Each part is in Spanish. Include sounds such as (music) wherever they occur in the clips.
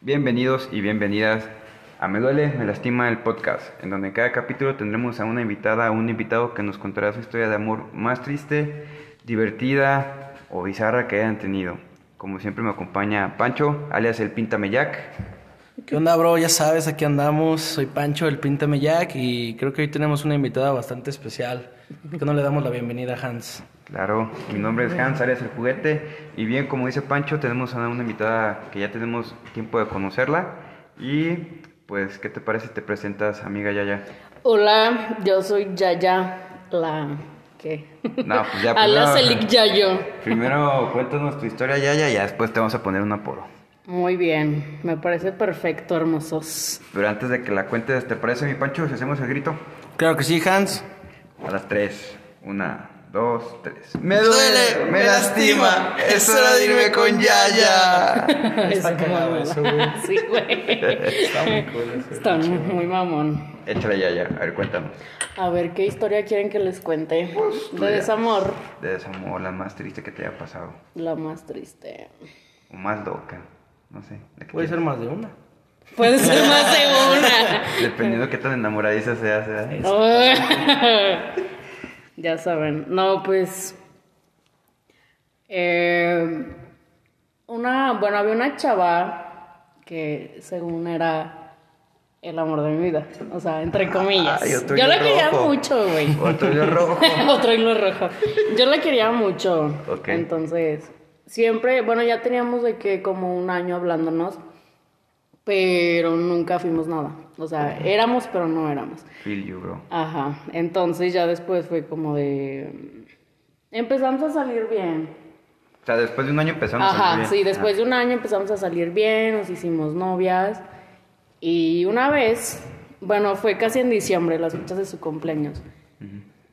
Bienvenidos y bienvenidas a Me Duele, Me Lastima el podcast, en donde en cada capítulo tendremos a una invitada o un invitado que nos contará su historia de amor más triste, divertida o bizarra que hayan tenido. Como siempre me acompaña Pancho, alias el Píntame Jack. ¿Qué onda, bro? Ya sabes, aquí andamos. Soy Pancho, el Píntame Jack, y creo que hoy tenemos una invitada bastante especial. ¿Por qué no le damos la bienvenida a Hans? Claro, mi nombre es Hans, alias el juguete, y bien, como dice Pancho, tenemos a una invitada que ya tenemos tiempo de conocerla, y pues, ¿qué te parece si te presentas, amiga Yaya? Hola, yo soy Yaya, la... ¿Qué? No, pues ya (laughs) Alias primero- Elik Yayo. Primero cuéntanos tu historia, Yaya, y ya después te vamos a poner un apodo. Muy bien, me parece perfecto, hermosos. Pero antes de que la cuentes, ¿te parece, mi Pancho, si hacemos el grito? Claro que sí, Hans. A las tres. Una, dos, tres. Me duele, me lastima, es hora de irme con Yaya. Está cagado eso, güey. Sí, güey. Está muy cool eso. Está muy, muy mamón. Échale, Yaya, a ver, cuéntanos. A ver, ¿qué historia quieren que les cuente? Pues, De desamor. De desamor, la más triste que te haya pasado. La más triste. O más loca. No sé. Puede ser más de una. Puede ser más de una. Dependiendo de qué tan enamoradiza seas, ¿eh? Ya saben. No, pues. eh, una. Bueno, había una chava que según era el amor de mi vida. O sea, entre comillas. Ay, otro Yo la quería mucho, güey. (laughs) Otro hilo rojo. (laughs) Otro hilo rojo. Yo la quería mucho. Ok. Entonces, siempre, bueno, ya teníamos de que como un año hablándonos, pero nunca fuimos nada. O sea, éramos, pero no éramos. Feel you, bro. Ajá. Entonces ya después fue como de. Empezamos a salir bien. O sea, después de un año empezamos a salir Ajá, bien. sí, después Ah, de un año empezamos a salir bien, nos hicimos novias. Y una vez, bueno, fue casi en diciembre, las fechas de su cumpleaños.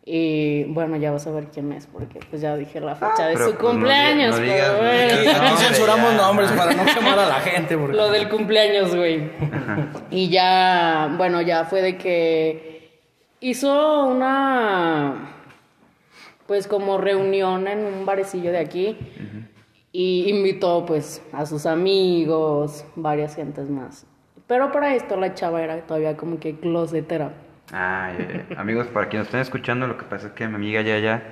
Y bueno, ya vas a ver quién es, porque pues ya dije la fecha de su pues, no cumpleaños. no pero digas- bueno. no Aquí censuramos ya. nombres para no quemar a la gente. Porque... Lo del cumpleaños, güey. Y ya, bueno, ya fue de que hizo una, pues como reunión en un barecillo de aquí y invitó pues a sus amigos, varias gentes más. Pero para esto la chava era todavía como que closetera. Ah. Amigos, para quienes estén escuchando, lo que pasa es que mi amiga Yaya,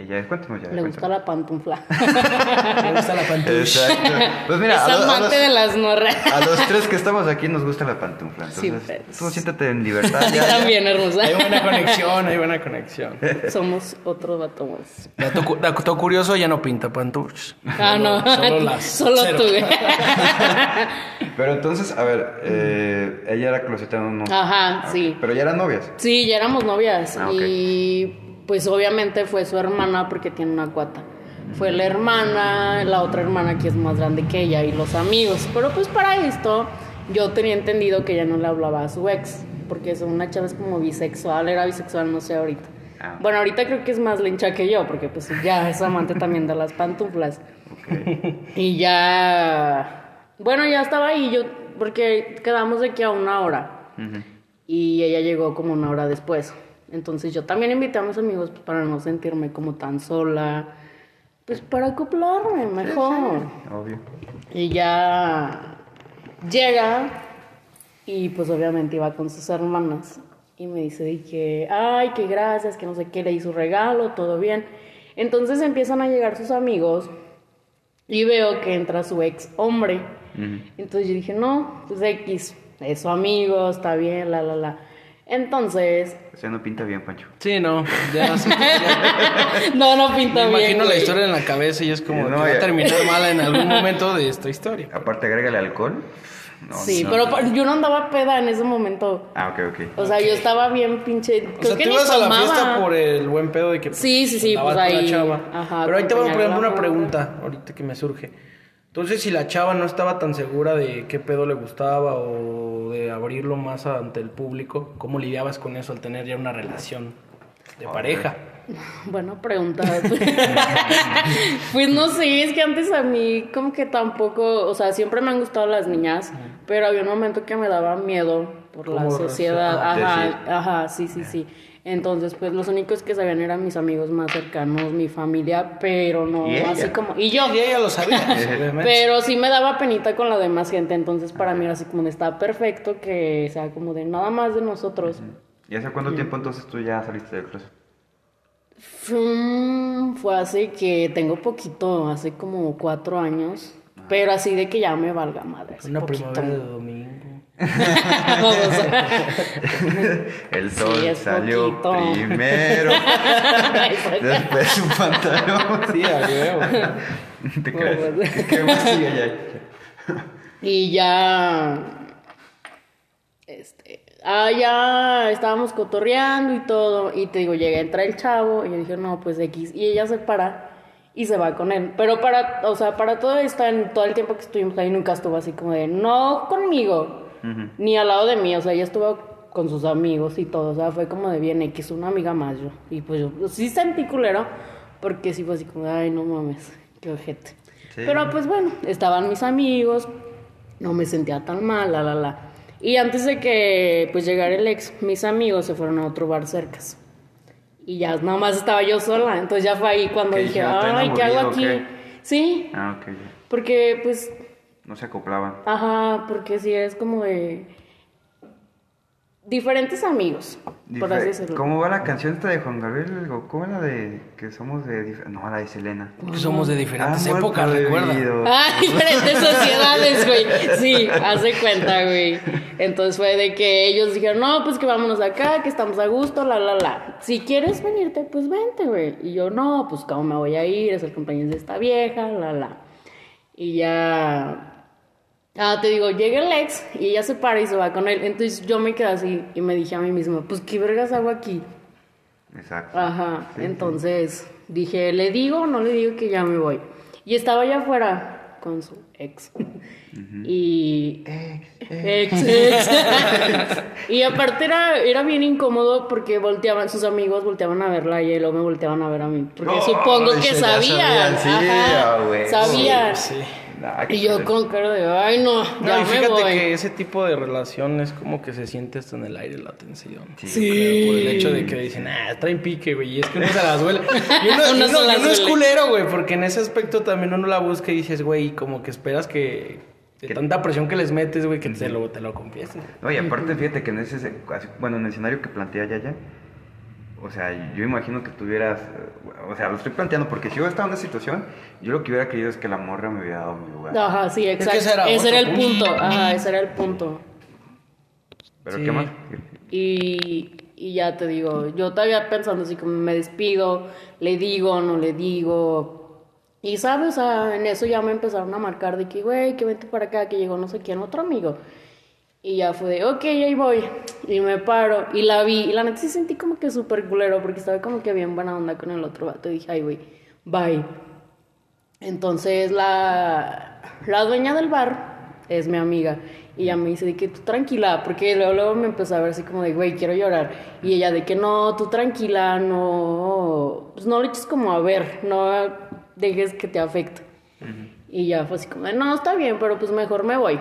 ella es, cuéntanos ya. Le gusta la pantufla. (laughs) Me gusta la pantalla. Exacto. Pues mira, es a, lo- a amante los, de las morras. a los tres que estamos aquí nos gusta la pantufla. Sí, Entonces, pues. tú siéntate en libertad. A ti Yaya. también, hermosa. Hay buena conexión, hay buena conexión. Somos otro vato más. Dato, dato curioso, ya no pinta pantuch. Ah, no. Solo (laughs) las. Solo cero. tú, güey. (laughs) Pero entonces, a ver, eh, ella era closetera, ¿no? Ajá, Ah, sí. ok. Pero ya eran novias. Sí, ya éramos novias. Ah, ok. Y pues obviamente fue su hermana porque tiene una cuata. Fue la hermana, la otra hermana que es más grande que ella y los amigos. Pero pues para esto yo tenía entendido que ella no le hablaba a su ex. Porque es una chava es como bisexual, era bisexual, no sé ahorita. Ah. Bueno, ahorita creo que es más lencha que yo, porque pues ya es amante también de las pantuflas. Y ya, bueno, ya estaba ahí, yo, porque quedamos de que a una hora. Y ella llegó como una hora después. Entonces yo también invité a mis amigos pues, para no sentirme como tan sola. Pues para acoplarme mejor. Obvio. Y ya llega y pues obviamente iba con sus hermanas. Y me dice de que, ay, que gracias, que no sé qué, le su regalo, todo bien. Entonces empiezan a llegar sus amigos y veo que entra su ex hombre. Entonces yo dije, no, pues X, es su amigo, está bien, la, la, la. Entonces, O sea, no pinta bien, Pancho. Sí, no. Ya, (laughs) sí, ya- no, no pinta me bien. imagino la historia en la cabeza y es como No, que va a terminar mal en algún (laughs) momento de esta historia. Aparte, agrégale alcohol. No, Sí, no. pero yo no andaba peda en ese momento. Ah, ok, ok. O sea, yo estaba bien pinche. O Creo sea, que tú ibas a la fiesta por el buen pedo de que pues, Sí, sí, sí, pues con la ahí, chava. ajá, Pero ahí te voy a poner una pregunta, ahorita que me surge. Entonces, si la chava no estaba tan segura de qué pedo le gustaba o de abrirlo más ante el público, ¿cómo lidiabas con eso al tener ya una relación de pareja? (laughs) Buena pregunta. (laughs) pues no sé, es que antes a mí como que tampoco, o sea, siempre me han gustado las niñas, pero había un momento que me daba miedo por la ¿Cómo sociedad. reacciona? Ajá, Sí, sí. ajá, sí, sí, sí. Entonces, pues los únicos que sabían eran mis amigos más cercanos, mi familia, pero no ¿Y ella? así como... Y yo. Y ella lo sabía. (laughs) Pero sí me daba penita con la demás gente, entonces para mí era así como de está perfecto que sea como de nada más de nosotros. ¿Y hace cuánto tiempo entonces tú ya saliste del closet? Mm, Fue hace que tengo poquito, hace como cuatro años, pero así de que ya me valga madre. Una poquito. primavera de domingo. (laughs) (laughs) El sol salió poquito. primero, (laughs) después su pantalón. Sí, a huevo. ¿Te crees? ¿Qué, qué más sigue ya? Y ya. Este. Ah, ya estábamos cotorreando y todo. Y te digo, llega a entrar el chavo. Y yo dije, no, pues X. Y ella se para y se va con él. Pero para, o sea, para todo esto, en todo el tiempo que estuvimos ahí, nunca estuvo así como de, no conmigo, ni al lado de mí. O sea, ella estuvo con sus amigos y todo. O sea, fue como de bien X, una amiga más yo. Y pues yo sí sentí culero, porque sí fue así como, ay, no mames, qué ojete. Sí. Pero pues bueno, estaban mis amigos, no me sentía tan mal, la, la, la. Y antes de que pues llegara el ex, mis amigos se fueron a otro bar cercas. Y ya nada más estaba yo sola, entonces ya fue ahí cuando ¿Qué dije, ay, ¿qué hago aquí? Sí, Ah, porque pues, No se acoplaban. ajá, porque sí es como de diferentes amigos, por así decirlo. ¿Cómo va la canción esta de Juan Gabriel? ¿O ¿Cómo la de que somos de... No, la de Selena. Que somos de diferentes Amor épocas, recuerda. Ah, (laughs) diferentes sociedades, güey. Sí, hace cuenta, güey. Entonces fue de que ellos dijeron, no, pues que vámonos acá, que estamos a gusto, la, la, la. Si quieres venirte, pues vente, güey. Y yo, no, pues cómo me voy a ir, es el cumpleaños de esta vieja, la, la. Y ya... Ah, te digo, llega el ex y ella se para y se va con él. Entonces yo me quedé así y me dije a mí misma, pues qué vergas hago aquí. Exacto. Ajá, entonces dije, ¿le digo o no le digo que ya me voy? Y estaba allá afuera con su ex. Y... Ex, ex. (laughs) y aparte era, era bien incómodo porque volteaban, sus amigos volteaban a verla y luego me volteaban a ver a mí. Porque Oh, supongo que sabían. sabían, sí, ajá, ah, sabían. Sí. Nah, Y yo con cara de, ay no, No, y me fíjate voy. que ese tipo de relación es como que se siente hasta en el aire la tensión. Sí. Creo, Por el hecho de que dicen, ah, traen pique, güey, y es que uno se las duele. (laughs) Y uno, Uno y uno- se las y uno es culero, güey, porque en ese aspecto también uno la busca y dices, güey, como que esperas que de tanta presión que les metes, güey, que te lo, te lo confiesen. No, y aparte, fíjate que en ese, bueno, en el escenario que plantea Yaya, o sea, yo imagino que tuvieras, o sea, lo estoy planteando porque si yo estaba en una situación, yo lo que hubiera querido es que la morra me hubiera dado mi lugar. Ajá, sí, que exacto. ese era ese era otro el punto. Ajá, ese era el punto. Pero Sí. ¿qué más? Y, y ya te digo, yo todavía pensando así como me despido, le digo, no le digo. Y sabes, o sea, en eso ya me empezaron a marcar de que, güey, que vente para acá, que llegó no sé quién, otro amigo. Y ya fue de, ok, ahí voy. Y me paro. Y la vi. Y la neta sí sentí como que súper culero, porque estaba como que bien buena onda con el otro vato. Y dije, ay, güey, bye. Entonces la, la dueña del bar es mi amiga. Y ella me dice de que tú tranquila, porque luego, luego me empezó a ver así como de, güey, quiero llorar. Y ella de que no, tú tranquila, no, pues no le eches como a ver, no dejes que te afecte. Y ya fue así como de, no, está bien, pero pues mejor me voy.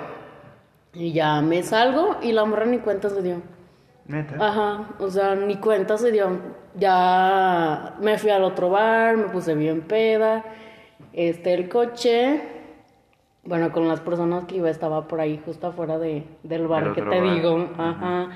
Y ya me salgo y la morra ni cuenta se dio. Neta. Ajá, o sea, ni cuenta se dio. Ya me fui al otro bar, me puse bien peda. Este, el coche, bueno, con las personas que iba estaba por ahí, justo afuera de, del bar que te bar. digo. Ajá.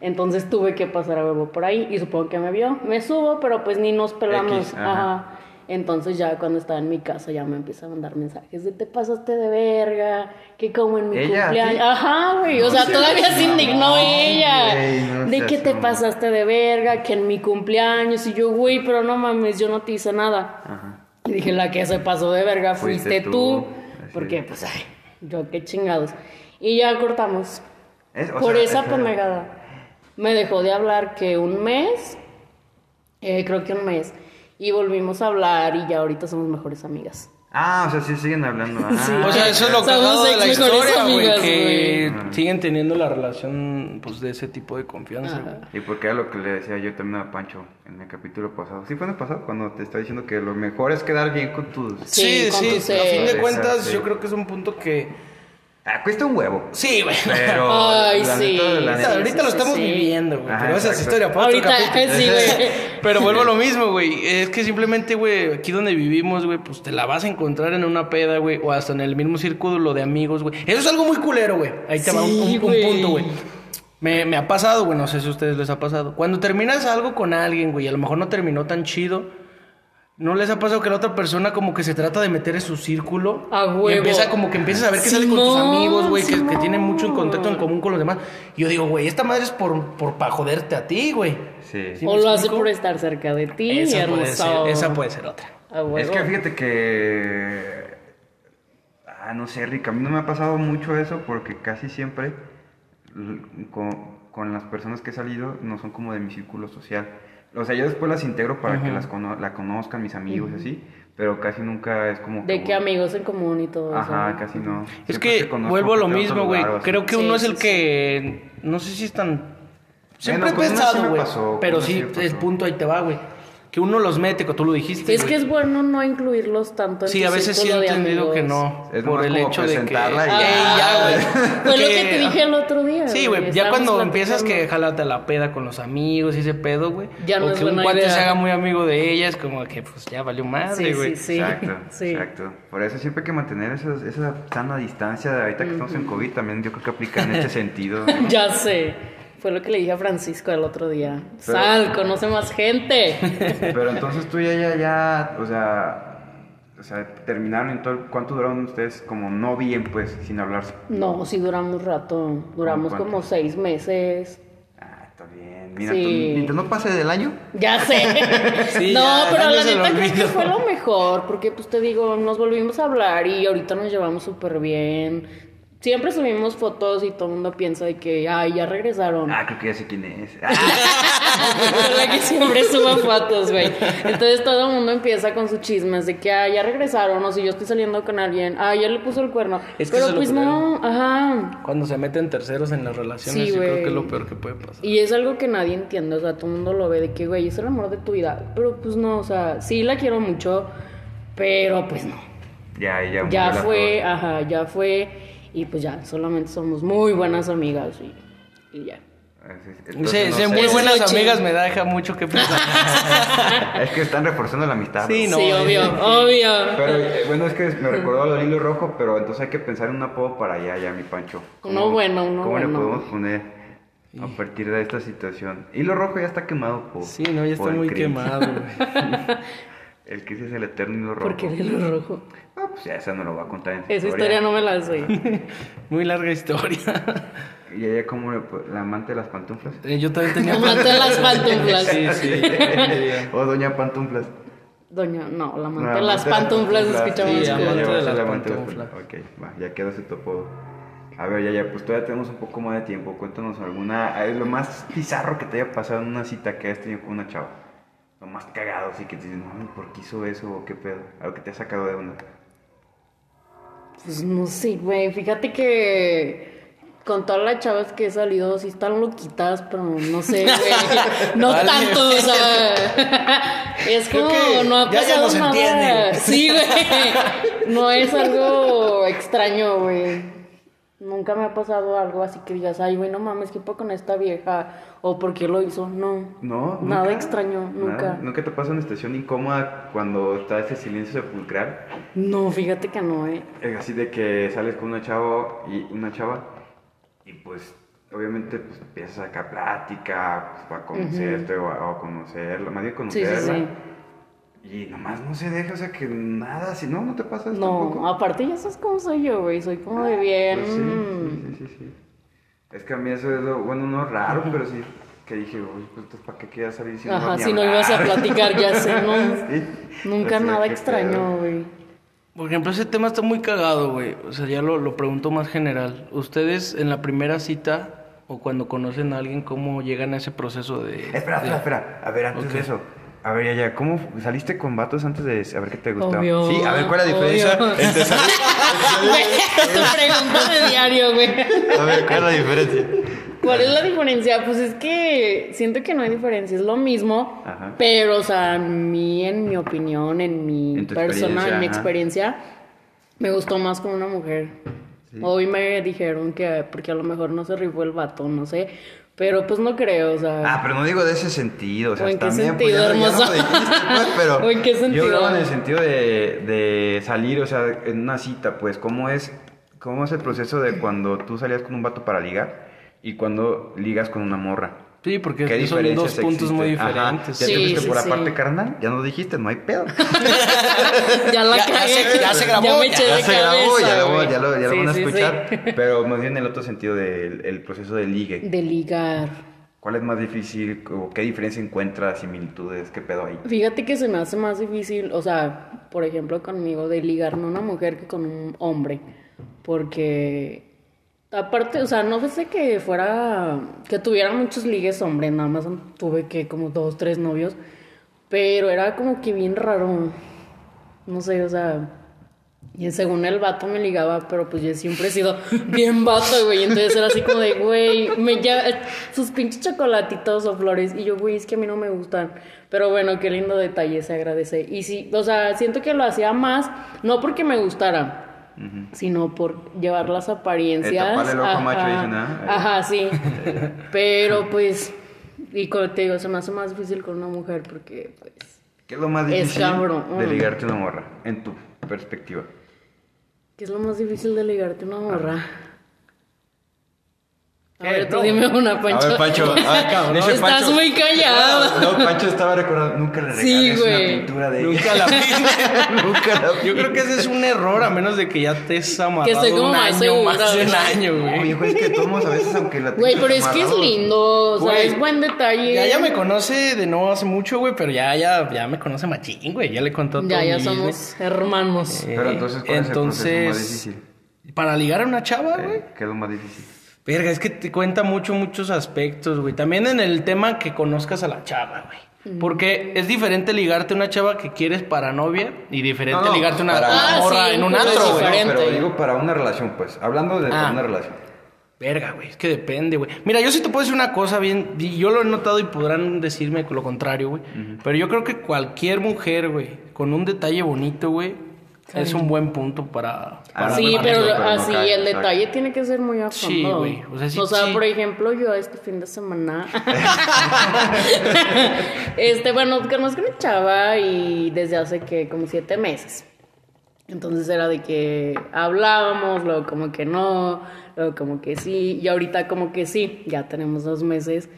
Entonces tuve que pasar a huevo por ahí y supongo que me vio. Me subo, pero pues ni nos pelamos. X, ajá. ajá. Entonces ya cuando estaba en mi casa ya me empieza a mandar mensajes de te pasaste de verga, que como en mi ¿Ella? cumpleaños. Ajá, güey. o sea, todavía se indignó ella. no de que te pasaste de verga, que en mi cumpleaños. Y yo, güey, pero no mames, yo no te hice nada. Ajá. Y dije, la que se pasó de verga Fuiste fuiste, tú. Porque, es. pues, ay, yo qué chingados. Y ya cortamos. Es- Por sea, esa es- pendejada. Me dejó de hablar que un mes, eh, creo que un mes. Y volvimos a hablar y ya ahorita somos mejores amigas. Ah, o sea, sí siguen hablando. Ah, Sí. O sea, eso es lo cagado de la historia, güey, amigas, que siguen teniendo la relación, pues, de ese tipo de confianza, güey. Y porque era lo que le decía yo también a Pancho en el capítulo pasado. Sí, fue en el pasado cuando te está diciendo que lo mejor es quedar bien con tus. Sí, Sí, sí, a fin de cuentas, Sí. yo creo que es un punto que Ah, cuesta un huevo. Sí, güey. Pero. (laughs) Ay, sí. neta, Ahorita, lo estamos sí. viviendo, güey. Pero esa es historia para otro Ahorita, capítulo. sí, güey. (laughs) Pero vuelvo a lo mismo, güey. Es que simplemente, güey, aquí donde vivimos, güey, pues te la vas a encontrar en una peda, güey, o hasta en el mismo círculo de amigos, güey. Eso es algo muy culero, güey. Ahí te va un, punto, güey. Me, me ha pasado, güey, no sé si a ustedes les ha pasado. Cuando terminas algo con alguien, güey, a lo mejor no terminó tan chido. ¿No les ha pasado que la otra persona como que se trata de meter en su círculo? A Y huevo. empieza como que empiezas a ver que sale con tus amigos, güey, que, tienen mucho en contacto en común con los demás. Y yo digo, güey, esta madre es por, por para joderte a ti, güey. Sí. ¿Sí O lo hace por estar cerca de ti, Esa puede, ser, esa puede ser otra. A huevo. Es que fíjate que. Ah, no sé, Rick, a mí no me ha pasado mucho eso porque casi siempre con las personas que he salido no son como de mi círculo social. O sea, yo después las integro para que las cono- la conozcan mis amigos y así, pero casi nunca es como. De que amigos en común y todo Ajá, eso. casi no. Es Siempre que vuelvo a lo mismo, güey. Creo que Sí, uno es sí, el que. No sé si es tan. Siempre Bueno, he sí pensado, güey. Pero sí sí, me pasó. el punto ahí te va, güey. Que uno los mete, como tú lo dijiste. Es que es bueno no incluirlos tanto en Sí, a veces sí he de entendido que no. Es por el hecho de que. presentarla y Ey, ya. ya, güey. (laughs) Fue lo que te dije el otro día. Sí, güey. Ya cuando empiezas que jálate la peda con los amigos y ese pedo, güey. Ya no o es que un cuate idea. se haga muy amigo de ella, es como que pues ya valió madre, Sí, güey. sí, sí. Exacto, (laughs) Sí. exacto. Por eso siempre hay que mantener esas- esa sana distancia. Ahorita que estamos en COVID también yo creo que aplica en este (laughs) sentido. Ya sé. Fue lo que le dije a Francisco el otro día. Pero- Sal, conoce más gente. (laughs) Pero entonces tú ya, ya, ya, o sea, o sea, terminaron en todo, ¿cuánto duraron ustedes como no bien, pues, sin hablarse? No, sí duramos rato. Duramos ¿Cómo como seis meses. Ah, está bien. Mira, Sí. tú, mientras no pase del año, Ya sé. (laughs) Sí, no, ya, pero la neta creo que fue lo mejor, porque pues te digo, nos volvimos a hablar y ahorita nos llevamos súper bien. Siempre subimos fotos y todo el mundo piensa de que, ay, ya regresaron. ah, creo que ya sé quién es. (laughs) Ah, ¿Verdad que siempre subo fotos, güey? Entonces todo el mundo empieza con sus chismes de que, ah, ya regresaron, o si yo estoy saliendo con alguien, ah, ya le puso el cuerno. Es que Pero pues no, ajá. Cuando se meten terceros en las relaciones, Sí, yo creo que es lo peor que puede pasar. Y es algo que nadie entiende, o sea, todo el mundo lo ve de que, güey, es el amor de tu vida. Pero pues no, o sea, sí la quiero mucho, pero pues no. ya, ya. Ya la fue, ajá, ya fue, y pues ya, solamente somos muy buenas amigas y, y ya. Ah, sí, sí, Sí, entonces no sí, sé. muy buenas amigas me deja mucho que pensar. (laughs) Es que están reforzando la amistad. Sí, ¿no? no, sí, eh. obvio, obvio. Pero eh, bueno, es que me recordó lo del hilo rojo, pero entonces hay que pensar en un apodo para allá, ya, mi Pancho. Uno bueno, uno ¿Cómo le bueno. podemos poner a partir de esta situación? Hilo rojo ya está quemado por. Sí, no, ya está muy Chris. quemado, güey. (laughs) El que es el eterno hilo rojo. ¿Por qué el hilo rojo? Ah, pues ya esa no lo va a contar en su Esa historia no me la sé. (laughs) Muy larga historia. (laughs) ¿Y ella cómo le po- la amante de las pantuflas? Eh, Yo también tenía... (laughs) Amante de las pantuflas. Sí, sí. o doña pantuflas. Doña, no, la amante No, de las pantuflas se escucha Sí, cool. amante de las la pantuflas. Ok, va, ya quedó ese topo. A ver, ya, ya, pues todavía tenemos un poco más de tiempo. Cuéntanos alguna. lo más bizarro que te haya pasado en una cita que hayas tenido con una chava. Lo más cagado, así que te dices, no, ¿por qué hizo eso o qué pedo? Algo que te ha sacado de onda. Pues no sé, güey. Fíjate que con todas las chavas que he salido, sí están loquitas, pero no sé, güey. (laughs) No Vale. tanto, o sea. (laughs) Es Creo como, que no ha ya- ya pasado nada. entienden. Sí, güey. No es algo extraño, güey. Nunca me ha pasado algo así que digas, ay, güey, no mames, ¿qué fue con esta vieja? O por qué lo hizo. No. No, Nada extraño, nunca. Nada. ¿Nunca te pasa una estación incómoda cuando está ese silencio sepulcral? No, fíjate que no, eh. Eh, Así de que sales con una chava y una chava y pues obviamente pues empiezas a sacar plática pues, para conocerte o, a, o conocerla, más bien Sí, sí, conocerla. sí. Y nomás no se deja, o sea que nada, si no, no te pasa eso No, tampoco. aparte ya sabes cómo soy yo, güey. Soy como de bien. Pues sí, sí, sí, sí. Es que a mí eso es lo, bueno, no raro, pero sí, que dije, uy, pues entonces, ¿para qué quieras salir si no Ajá, ni si no ibas a hablar?" platicar, ya sé, ¿no? (laughs) Sí. Nunca sea, nada extraño, güey. Por ejemplo, ese tema está muy cagado, güey. O sea, ya lo, lo pregunto más general. ¿Ustedes en la primera cita o cuando conocen a alguien, cómo llegan a ese proceso de... Espera, de- espera, espera. A ver, antes Ok. de eso. A ver, ya, ya, ¿cómo saliste con vatos antes de saber qué te gustaba? Obvio, Sí, a ver, ¿cuál es la diferencia obvio. entre salir... Güey, tu pregunta de diario, güey. A ver, ¿cuál es la diferencia? ¿Cuál es la diferencia? Pues es que siento que no hay diferencia, es lo mismo, Ajá. pero, o sea, a mí, en mi opinión, en mi En persona, en mi experiencia, me gustó más con una mujer. Hoy me dijeron que porque a lo mejor no se rifó el vato, no sé. Pero pues no creo, o sea. Ah, pero no digo de ese sentido, o sea, ¿O en qué también sentido, pues, no pues, (laughs) pero ¿O en qué sentido? Yo hablaba en el sentido de, de salir, o sea, en una cita, pues, ¿cómo es, cómo es el proceso de cuando tú salías con un vato para ligar y cuando ligas con una morra? Sí, porque ¿Qué son dos puntos muy? Ajá. diferentes. ¿Ya Sí, te fuiste sí, por la sí. parte carnal? Ya no dijiste, no hay pedo. (laughs) ya la Ya- cagué. se- ya se grabó, Ya me ya- eché ya de se grabó, ya lo, güey. ya lo, ya lo Sí, van a sí, sí. escuchar, (laughs) pero más bien en el otro sentido del el proceso de ligue. De ligar. ¿Cuál es más difícil o qué diferencia encuentras, similitudes, qué pedo hay? Fíjate que se me hace más difícil, o sea, por ejemplo, conmigo, de ligar no una mujer que con un hombre. Porque, aparte, o sea, no sé que fuera, que tuviera muchos ligues hombres, nada más tuve que como dos, tres novios. Pero era como que bien raro. No sé, o sea, y según el vato me ligaba, pero pues yo siempre he sido (laughs) bien vato, güey. Entonces era así como de, güey, me ya, sus pinches chocolatitos o flores. Y yo, güey, es que a mí no me gustan. Pero bueno, qué lindo detalle, se agradece. Y sí, o sea, siento que lo hacía más, no porque me gustara, sino por llevar las apariencias. El Ajá. dicen, ¿ah? Ajá, sí. (laughs) Pero pues, y como te digo, se me hace más difícil con una mujer porque, pues. ¿Qué es lo más difícil de ligarte una morra, en tu perspectiva? ¿Qué es lo más difícil de ligarte una morra? A ver, tú No. dime una, Pancho. A ver, Pancho. (laughs) ah, cabrón. dice Estás Pancho- muy callado. No, Pancho estaba recordando, nunca le Sí, regales una güey. pintura de Nunca ella. la (laughs) nunca la Yo creo que ese es un error, a menos de que ya te has amarrado Que estoy como un más año, segura, más de un año, Oye, güey. güey, es que todos a veces, aunque la Güey, pero es que es lindo, o sea, Güey, es buen detalle. Ya, ya me conoce de no hace mucho, güey, pero ya, ya, ya me conoce machín, güey. Ya le contó todo Ya, ya mi somos business. hermanos. Eh, Pero entonces, ¿cuál es el proceso más difícil? Para ligar a una chava, güey. Eh, ¿Qué es lo más difícil? Verga, es que te cuenta mucho, muchos aspectos, güey. También en el tema que conozcas a la chava, güey. Porque es diferente ligarte a una chava que quieres para novia y diferente No, no, ligarte a una para- Ah, sí, en un pues es antro, güey. pero digo para una relación, pues. Hablando de Ah. una relación. Verga, güey, es que depende, güey. Mira, yo sí te puedo decir una cosa bien, yo lo he notado y podrán decirme lo contrario, güey. Pero yo creo que cualquier mujer, güey, con un detalle bonito, güey, es un buen punto para... para Sí, para pero no así cae, el exacto. detalle tiene que ser muy a fondo. Sí, güey, o sea, sí, sí. por ejemplo, yo este fin de semana. (laughs) (laughs) este, bueno, conozco una chava y desde hace que como siete meses. Entonces era de que hablábamos, luego como que no, luego como que sí, y ahorita como que sí, ya tenemos dos meses.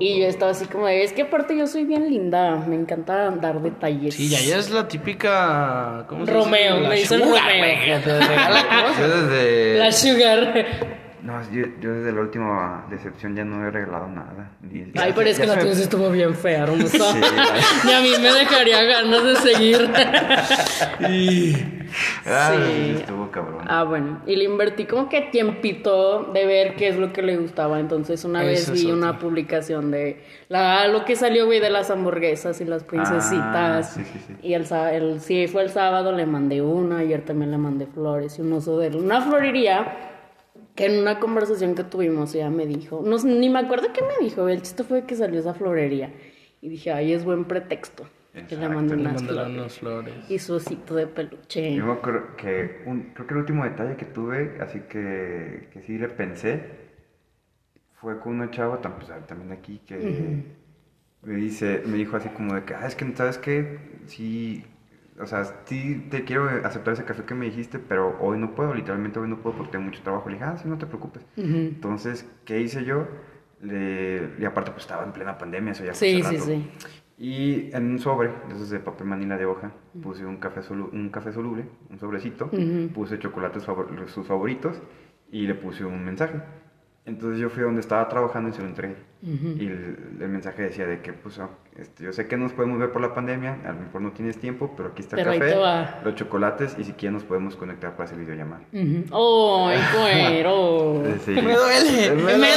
Y yo estaba así como de, es que aparte yo soy bien linda, me encanta dar detalles. Sí, ya, ya es la típica... ¿cómo se Romeo, dice? La le dicen sugar, Romeo. güey, que te regala cosas. Yo desde... La sugar. No, yo, yo desde la última decepción ya no he regalado nada. Ni- Ay, pero es que la me- tuya estuvo bien fea, hermosa. (laughs) Sí, y a mí me dejaría ganas de seguir. (laughs) Ah, Sí. estuvo cabrón. ah, bueno. Y le invertí como que tiempito de ver qué es lo que le gustaba. Entonces, una vez Eso vi otro. una publicación de la, lo que salió, güey, de las hamburguesas y las princesitas. Ah, sí, sí, sí. Y el, el, sí, fue el sábado, le mandé una. Ayer también le mandé flores y un oso de una florería. Que en una conversación que tuvimos ella me dijo, no, sé, ni me acuerdo qué me dijo, el chiste fue que salió esa florería. Y dije, ay, es buen pretexto. Que le. Le unas flores. unas flores. Y su osito de peluche. Yo me acuerdo que un- creo que el último detalle que tuve, así que, que sí le pensé, fue con una chava pues, también aquí que me dice, me dijo así como de que, ah, es que sabes qué, sí, o sea, sí te quiero aceptar ese café que me dijiste, pero hoy no puedo, literalmente hoy no puedo porque tengo mucho trabajo. Le dije, ah, sí, no te preocupes. Entonces, ¿qué hice yo? Le, y aparte pues estaba en plena pandemia, eso ya fue Sí, sí, rato. sí. Y en un sobre, esos de papel manila de hoja, puse un café, solu- un café soluble, un sobrecito, puse chocolates favor- sus favoritos y le puse un mensaje. Entonces yo fui a donde estaba trabajando y se lo entregué. Y el, el mensaje decía de que, pues, este, yo sé que nos podemos ver por la pandemia, a lo mejor no tienes tiempo, pero aquí está el Pero café, va. los chocolates y si quieres nos podemos conectar para hacer videollamada. ¡Ay, cuero! (laughs) Sí. Me duele. ¡Me duele!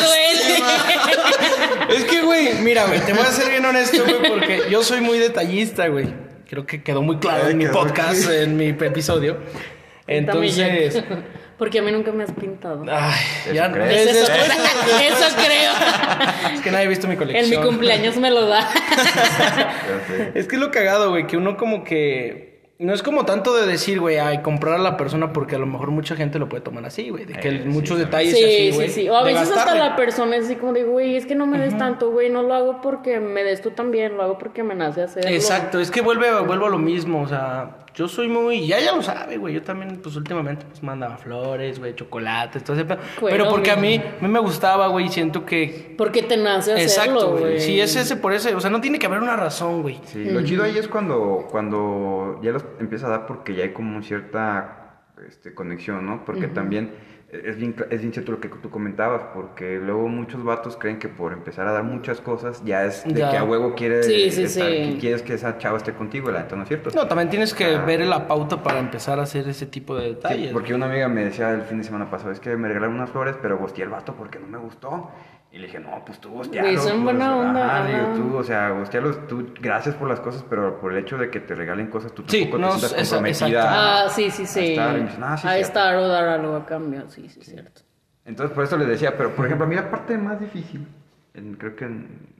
(laughs) Es que, güey, mira, güey, te voy a ser bien honesto, güey, porque yo soy muy detallista, güey. Creo que quedó muy claro Ay, en mi podcast, en mi episodio. Entonces. Porque a mí nunca me has pintado. ay, Eso ya desde- Eso, eso creo. es que nadie ha visto mi En colección. mi cumpleaños me lo da. Es que es lo cagado, güey, que uno como que no es como tanto de decir, güey, ay, comprar a la persona porque a lo mejor mucha gente lo puede tomar así, güey. De que Eh, sí, muchos también. detalles Sí, así, sí, sí. O a veces hasta la persona es así como de, güey, es que no me des tanto, güey, no lo hago porque me des tú también, lo hago porque me nace hacerlo. Exacto, es que vuelve, vuelvo a lo mismo, o sea, yo soy muy, ya ya lo sabe, güey, yo también, pues últimamente, pues mandaba flores, güey, chocolates, todo ese pedo. Bueno, Pero porque a mí, a mí me gustaba, güey, y siento que... Porque te nace hacerlo, Exacto, güey. güey. Si es ese por ese, o sea, no tiene que haber una razón, güey. Sí, lo chido ahí es cuando, cuando ya los empieza a dar porque ya hay como cierta este, conexión, ¿no? Porque también es bien, es bien cierto lo que tú comentabas, porque luego muchos vatos creen que por empezar a dar muchas cosas ya es de Ya. que a huevo quiere Sí, sí, estar- sí. que quieres que esa chava esté contigo, la neta no es cierto. No, también tienes que Ah. ver la pauta para empezar a hacer ese tipo de detalles. porque una amiga me decía el fin de semana pasado, es que me regalaron unas flores, pero gosteé el vato porque no me gustó. Y le dije, no, pues tú gostealo. Güey, son pues, buena onda, Ajá, digo, tú, o sea, gostealos, tú, gracias por las cosas, pero por el hecho de que te regalen cosas, tú Sí, tampoco no, te sientas comprometida. exacto. Ah, sí, sí, a sí. estar, dicen, ah, sí, a estar o dar algo a cambio, sí, sí, cierto. Entonces, por eso les decía, pero por ejemplo, a mí la parte más difícil, en- creo que en,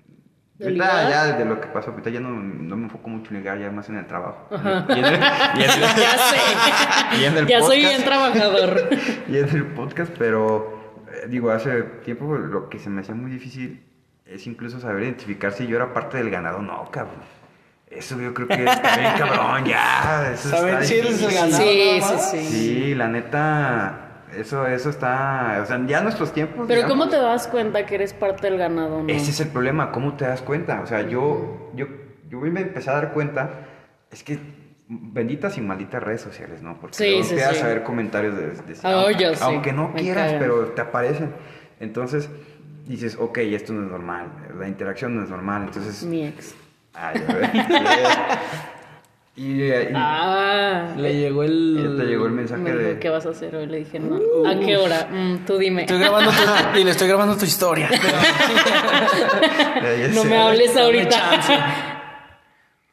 ¿De ahorita ligar? ya desde lo que pasó, ahorita ya no, no me enfoco mucho en ligar, ya más en el trabajo. Ajá. Y en el, y en el- (laughs) Ya sé. Y en el ya soy podcast. bien trabajador. (laughs) y en el podcast, pero digo, hace tiempo lo que se me hacía muy difícil es incluso saber identificar si yo era parte del ganado o no, cabrón. Eso yo creo que está bien (laughs) cabrón, ya. Eso Saber está si eres el ganado. sí, sí, sí, Sí, la neta, eso, eso está, o sea, ya nuestros tiempos. Pero digamos, ¿cómo te das cuenta que eres parte del ganado, no? Ese es el problema, ¿cómo te das cuenta? O sea, yo, yo, yo me empecé a dar cuenta, es que benditas y malditas redes sociales, ¿no? Porque Sí, sí, empiezas sí. a ver comentarios de, de- Ah, aunque, yo sí, aunque no me quieras, pero te aparecen. Entonces dices, ok, esto no es normal, la interacción no es normal, entonces... Mi ex. Ay, a ver. (laughs) y, y- Ah. Le llegó el... ya te llegó el mensaje Me dijo, de... ¿qué vas a hacer hoy? Le dije, no. ¿A qué hora? Mm, tú dime. Estoy grabando tu... (laughs) y le estoy grabando tu historia. (laughs) No me hables ahorita.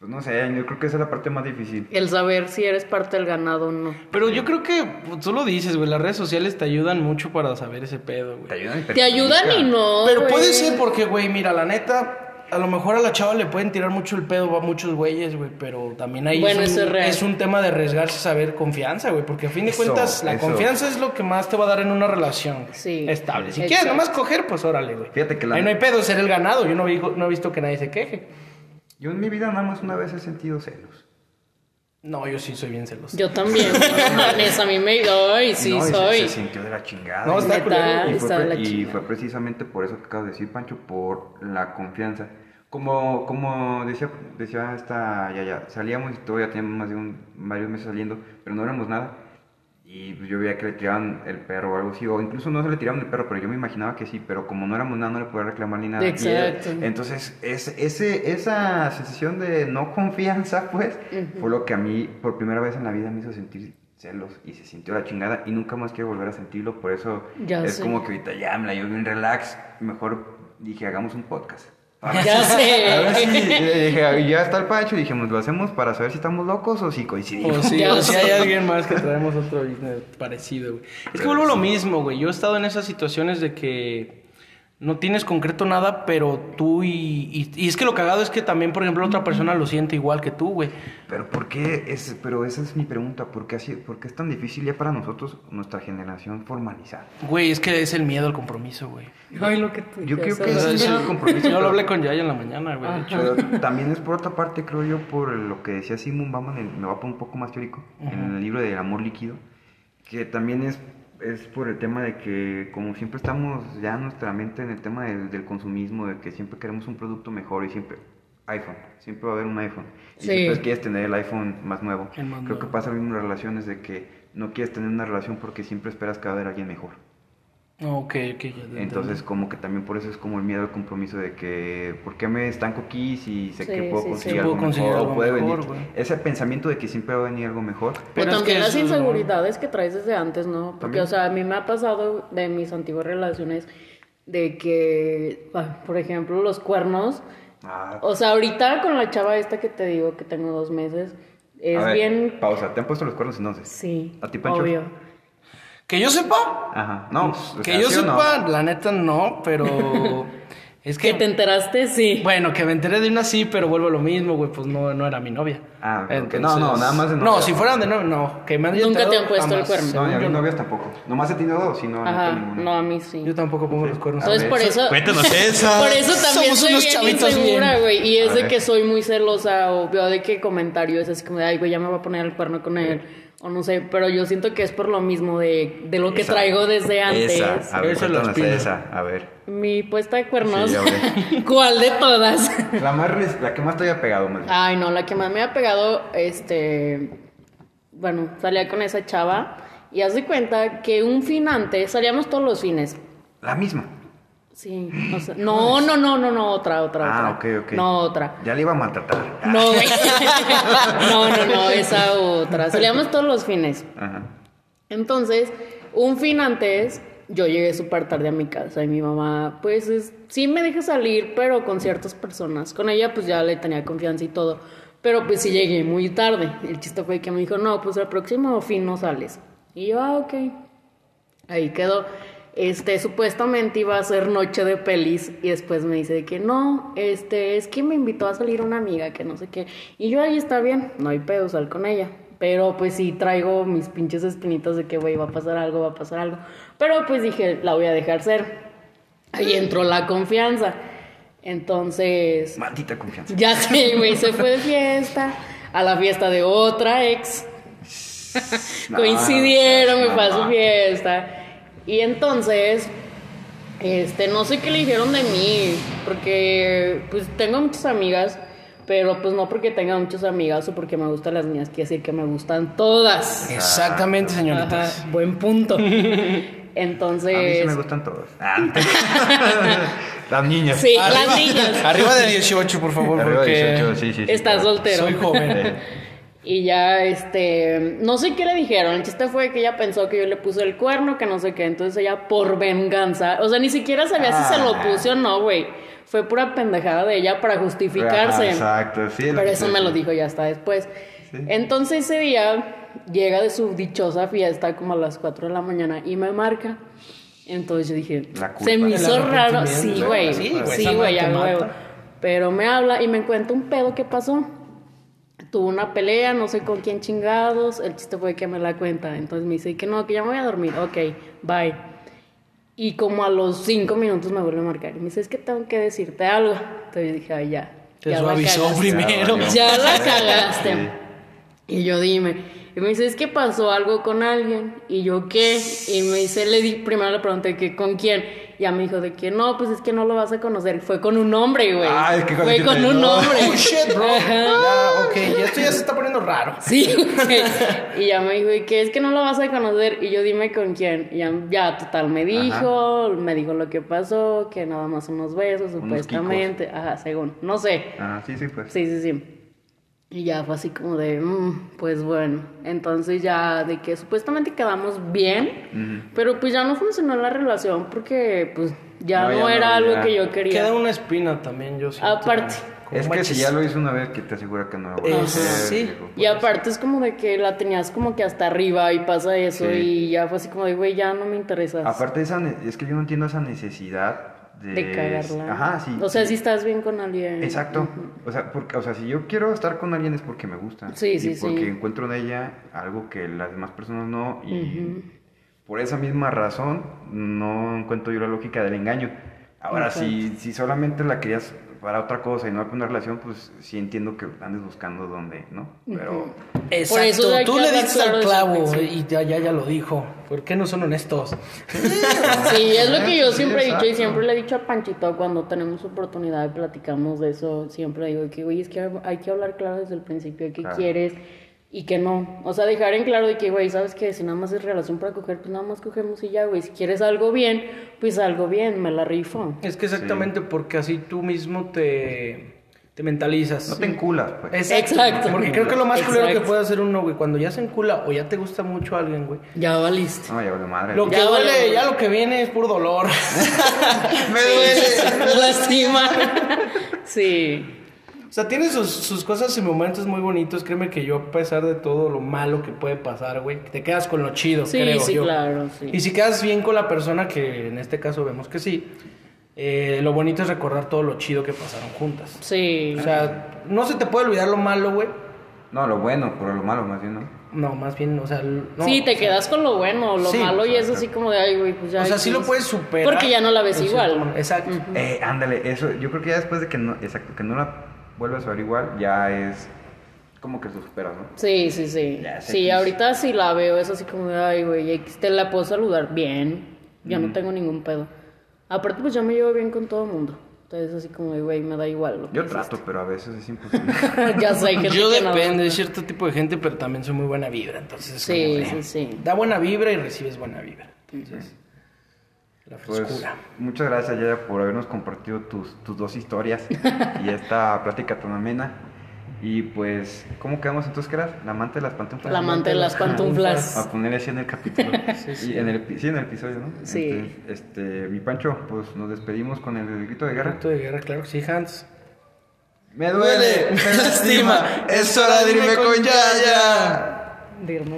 Pues no sé, yo creo que esa es la parte más difícil. El saber si eres parte del ganado o no. Pero yo creo que pues, tú lo dices, güey. Las redes sociales te ayudan mucho para saber ese pedo, güey. Te ayudan y Te ayudan y no. Pero güey. puede ser porque, güey, mira, la neta, a lo mejor a la chava le pueden tirar mucho el pedo a muchos güeyes, güey, pero también ahí Bueno, es, un, es real. es un tema de arriesgarse a saber confianza, güey, porque a fin de Eso, cuentas la eso. confianza es lo que más te va a dar en una relación Sí, estable. Si exacto. quieres nomás coger, pues órale, güey. Fíjate que la- Ahí no hay pedo, ser el ganado. Yo no, vi- no he visto que nadie se queje. Yo en mi vida nada más una vez he sentido celos. No, yo sí soy bien celoso. Yo también. (laughs) A mí me. Ay, sí, No, y se- soy. Se, sintió de la chingada. No, está y, está fue, de pre- la y chingada. fue precisamente por eso que acabas de decir, Pancho, por la confianza. Como, como decía, decía esta Yaya, salíamos y todavía teníamos más de un, varios meses saliendo, pero no éramos nada. Y pues yo veía que le tiraban el perro o algo así, o incluso no se le tiraban el perro, pero yo me imaginaba que sí, pero como no éramos nada, no le podía reclamar ni nada. Exacto. él- entonces, ese, ese, esa sensación de no confianza, (laughs) pues, fue lo que a mí, por primera vez en la vida, me hizo sentir celos y se sintió la chingada y nunca más quiero volver a sentirlo, por eso Ya es sé. como que ahorita ya me la llevo bien relax, mejor dije, hagamos un podcast. Ya A ver si, sé. eh, dije, ya está el Pancho, dijimos, lo hacemos para saber si estamos locos o si coincidimos. O si, o si sé. hay alguien más que traemos otro business parecido, güey. Es que vuelvo lo mismo, güey. Yo he estado en esas situaciones de que no tienes concreto nada, pero tú y, y, y es que lo cagado es que también, por ejemplo, otra persona lo siente igual que tú, güey. Pero ¿por qué? Es, pero esa es mi pregunta, ¿por qué, así, ¿por qué es tan difícil ya para nosotros, nuestra generación, formalizar? Güey, es que es el miedo al compromiso, güey. Ay, lo que tú Yo creo que ese es el (laughs) compromiso. Yo lo hablé con Yaya en la mañana, güey. De hecho, Pero también es por otra parte, creo yo, por lo que decía Simon Bauman, el- me va a poner un poco más teórico, en el libro del amor líquido, que también es, es por el tema de que como siempre estamos ya nuestra mente en el tema del, del consumismo, de que siempre queremos un producto mejor y siempre iPhone, siempre va a haber un iPhone. Y Sí. siempre quieres tener el iPhone más nuevo. Creo que pasa lo mismo en relaciones de que no quieres tener una relación porque siempre esperas que va a haber alguien mejor. Ok, ok. Entonces, como que también por eso es como el miedo al compromiso de que, ¿por qué me estanco aquí si sé Sí, que puedo sí, conseguir sí. algo Puedo conseguir mejor? algo puede mejor, venir. Ese pensamiento de que siempre va a venir algo mejor. Pero o es también que las inseguridades que traes desde antes, ¿no? Porque, También. o sea, a mí me ha pasado de mis antiguas relaciones de que, por ejemplo, los cuernos. Ah, O sea, ahorita con la chava esta que te digo que tengo dos meses, es a ver, bien. Pausa, ¿te han puesto los cuernos entonces? Sí. ¿A ti, Pancho? Obvio. Que yo sepa, Ajá. No, pues, que sea, yo ¿sí o no? sepa, la neta no, pero (laughs) Es Que que... te enteraste, sí. Bueno, que me enteré de una sí, pero vuelvo a lo mismo, güey, pues no, no era mi novia. Ah. No, no, nada más de novia. No, si fueran de novia, no. Que me han Nunca te han puesto el cuerno. No, ni a mis no. novias tampoco. Nomás he tenido dos y no, no Ajá, tengo ninguna. no, a mí sí. Yo tampoco pongo los cuernos. Entonces, por eso... Cuéntanos (laughs) esa. Por eso también Somos soy unos bien chavitos insegura, güey. Y es de que soy muy celosa o veo de qué comentario es así como de, ay, güey, ya me voy a poner el cuerno con él. O no sé, pero yo siento que es por lo mismo de, de lo que Esa. traigo desde antes. Esa, a ver, Esa esa, a ver. Mi puesta de cuernos. Sí, (laughs) ¿Cuál de todas? La más, la que más te haya pegado, man. Ay, no, la que más me ha pegado, este. Bueno, salía con esa chava y haz de cuenta que un fin antes, salíamos todos los fines. La misma. Sí, o sea, no, no, no, no, no, otra, otra, Ah, otra. ok, ok. No, otra. Ya le iba a maltratar. No, güey. (laughs) no, no, no, esa otra. Salíamos todos los fines. Ajá. Entonces, un fin antes, yo llegué súper tarde a mi casa y mi mamá, pues es- sí me deja salir, pero con ciertas personas. Con ella, pues ya le tenía confianza y todo. Pero pues sí llegué muy tarde. El chiste fue que me dijo, no, pues el próximo fin no sales. Y yo, ah, ok. Ahí quedó. Este, supuestamente iba a ser noche de pelis y después me dice de que no, este, es que me invitó a salir una amiga que no sé qué. Y yo ahí está bien, no hay pedo, sal con ella. Pero pues sí traigo mis pinches espinitas de que, güey, va a pasar algo, va a pasar algo. Pero pues dije, la voy a dejar ser. Ahí entró la confianza. Entonces, Maldita confianza. ya (laughs) sé, güey, se fue de fiesta a la fiesta de otra ex. (laughs) Coincidieron, me no, fue a su no. fiesta. Y entonces, este, no sé qué le dijeron de mí, porque pues tengo muchas amigas, pero pues no porque tenga muchas amigas o porque me gustan las mías, quiere decir que me gustan todas. Exactamente, señoritas. Ajá, buen punto. (laughs) A mí sí Entonces, me gustan todos. (laughs) Ah, (laughs) Las niñas. sí, las niñas. Arriba de 18, por favor, Arriba porque de 18, sí, sí. sí, Estás claro. soltero. soy joven. Y ya, este, no sé qué le dijeron. El chiste fue que ella pensó que yo le puse el cuerno, que no sé qué. Entonces ella, por venganza, o sea, ni siquiera sabía si se lo Ah. puse o no, güey. Fue pura pendejada de ella para justificarse. Ajá, exacto, sí. Pero eso me lo dijo ya hasta después. Sí. Entonces ese día llega de su dichosa fiesta como a las 4 de la mañana y me marca. Entonces yo dije, La culpa. se me hizo raro. Sí, güey. Sí, güey, güey, ya mata. Pero me habla y me cuenta un pedo que pasó. Tuvo una pelea, no sé con quién chingados. El chiste fue que me la cuenta. Entonces me dice que no, que ya me voy a dormir. Ok, bye. Y como a los cinco minutos me vuelve a marcar. Y me dice, es que tengo que decirte algo. Entonces yo dije, ay, ya. Te ya la suavizó cagaste". primero. Ya la (laughs) cagaste. Sí. Y yo dime. Y me dice, es que pasó algo con alguien. Y yo, ¿qué? Y me dice, le di, primero le pregunté que con quién. Y ya me dijo de que no, pues es que no lo vas a conocer. Fue con un hombre, güey. Ah, es que Fue con un no. hombre. Oh, shit, bro. Ya, ok, ya esto ya se está poniendo raro. Sí, güey. Y ya me dijo, ¿y qué es que no lo vas a conocer? Y yo dime con quién. Y ya, ya total, me dijo, me dijo lo que pasó, que nada más unos besos, supuestamente. Ajá, según. No sé. Ajá, sí, sí, pues. Sí, sí, sí. Y ya fue así como de, "Mm, pues bueno. Entonces ya de que supuestamente quedamos bien, pero pues ya no funcionó la relación porque pues ya No, no, ya no, era algo ya. que yo quería. Queda una espina también, yo siento. Aparte. Es que si ya lo hizo una vez, que te asegura que no lo a hacer, Sí. viejo. Y aparte es como de que la tenías como que hasta arriba y pasa eso Sí. y ya fue así como de, güey, ya no me interesas. Aparte, esa ne- es que yo no entiendo esa necesidad de... de cagarla. Ajá, sí. O sea, si estás bien con alguien. Exacto. O sea, porque, o sea, si yo quiero estar con alguien es porque me gusta. Sí, sí, y porque sí. encuentro en ella algo que las demás personas no. Y por esa misma razón no encuentro yo la lógica del engaño. Ahora, si, si solamente la querías para otra cosa y no para una relación, pues sí entiendo que andes buscando dónde, ¿no? Pero... Exacto, Por eso tú le diste claro al clavo principio. y ya, ya, ya lo dijo. ¿Por qué no son honestos? (laughs) Sí, es lo que yo Sí, siempre he dicho y exacto. siempre le he dicho a Panchito cuando tenemos oportunidad y platicamos de eso, siempre digo que, güey, es que hay que hablar claro desde el principio de qué Claro. quieres y que no. O sea, dejar en claro de que, güey, ¿sabes qué? Si nada más es relación para coger, pues nada más cogemos y ya, güey. Si quieres algo bien, pues algo bien, me la rifo. Es que exactamente porque así tú mismo te, te mentalizas. No te enculas, pues. Exacto. Porque creo que lo más culero que puede hacer uno, güey, cuando ya se encula o ya te gusta mucho alguien, güey. Ya valiste. No, ya vale madre. Lo que Ya duele, valió. ya lo que viene es puro dolor. (laughs) (laughs) Me duele. Lastima. Sí. O sea, tiene sus, sus cosas y momentos muy bonitos. Créeme que yo, a pesar de todo lo malo que puede pasar, güey, te quedas con lo chido, Sí, creo sí, yo. claro, sí. Y si quedas bien con la persona, que en este caso vemos que sí, eh, lo bonito es recordar todo lo chido que pasaron juntas. Sí. O sea, no se te puede olvidar lo malo, güey. No, lo bueno, pero lo malo más bien, ¿no? No, más bien, o sea, no, sí, te o sea, quedas con lo bueno, lo Sí, malo y es así como de, ay, güey, pues ya. O sea, sí lo puedes superar. Porque ya no la ves igual. cierto. Exacto. Eh, ándale, eso, yo creo que ya después de que no, exacto, que no la vuelvas a ver igual, ya es como que lo superas, ¿no? Sí, sí, sí. Ya, Sí, X. ahorita sí la veo, es así como de, ay, güey, X, te la puedo saludar bien. Yo no tengo ningún pedo. Aparte, pues yo me llevo bien con todo el mundo. Entonces, así como güey, me da igual. Lo que Yo hiciste. trato, pero a veces es imposible. (laughs) ya sé que Yo depende de cierto tipo de gente, pero también soy muy buena vibra, entonces es Sí, como sí, sí. da buena vibra y recibes buena vibra. Entonces, la Pues frescura. muchas gracias, Yaya, por habernos compartido tus, tus dos historias (laughs) y esta plática tan amena. Y pues, ¿cómo quedamos entonces, que eras? La amante de las pantuflas. La amante de las pantuflas. A poner así en el capítulo. (laughs) Y en el, sí, en el episodio, ¿no? Sí. Entonces, este, mi Pancho, pues nos despedimos con el grito de guerra. Grito de guerra, claro que sí, Hans. Me duele, me (laughs) lastima, es hora de irme con Yaya. Dirme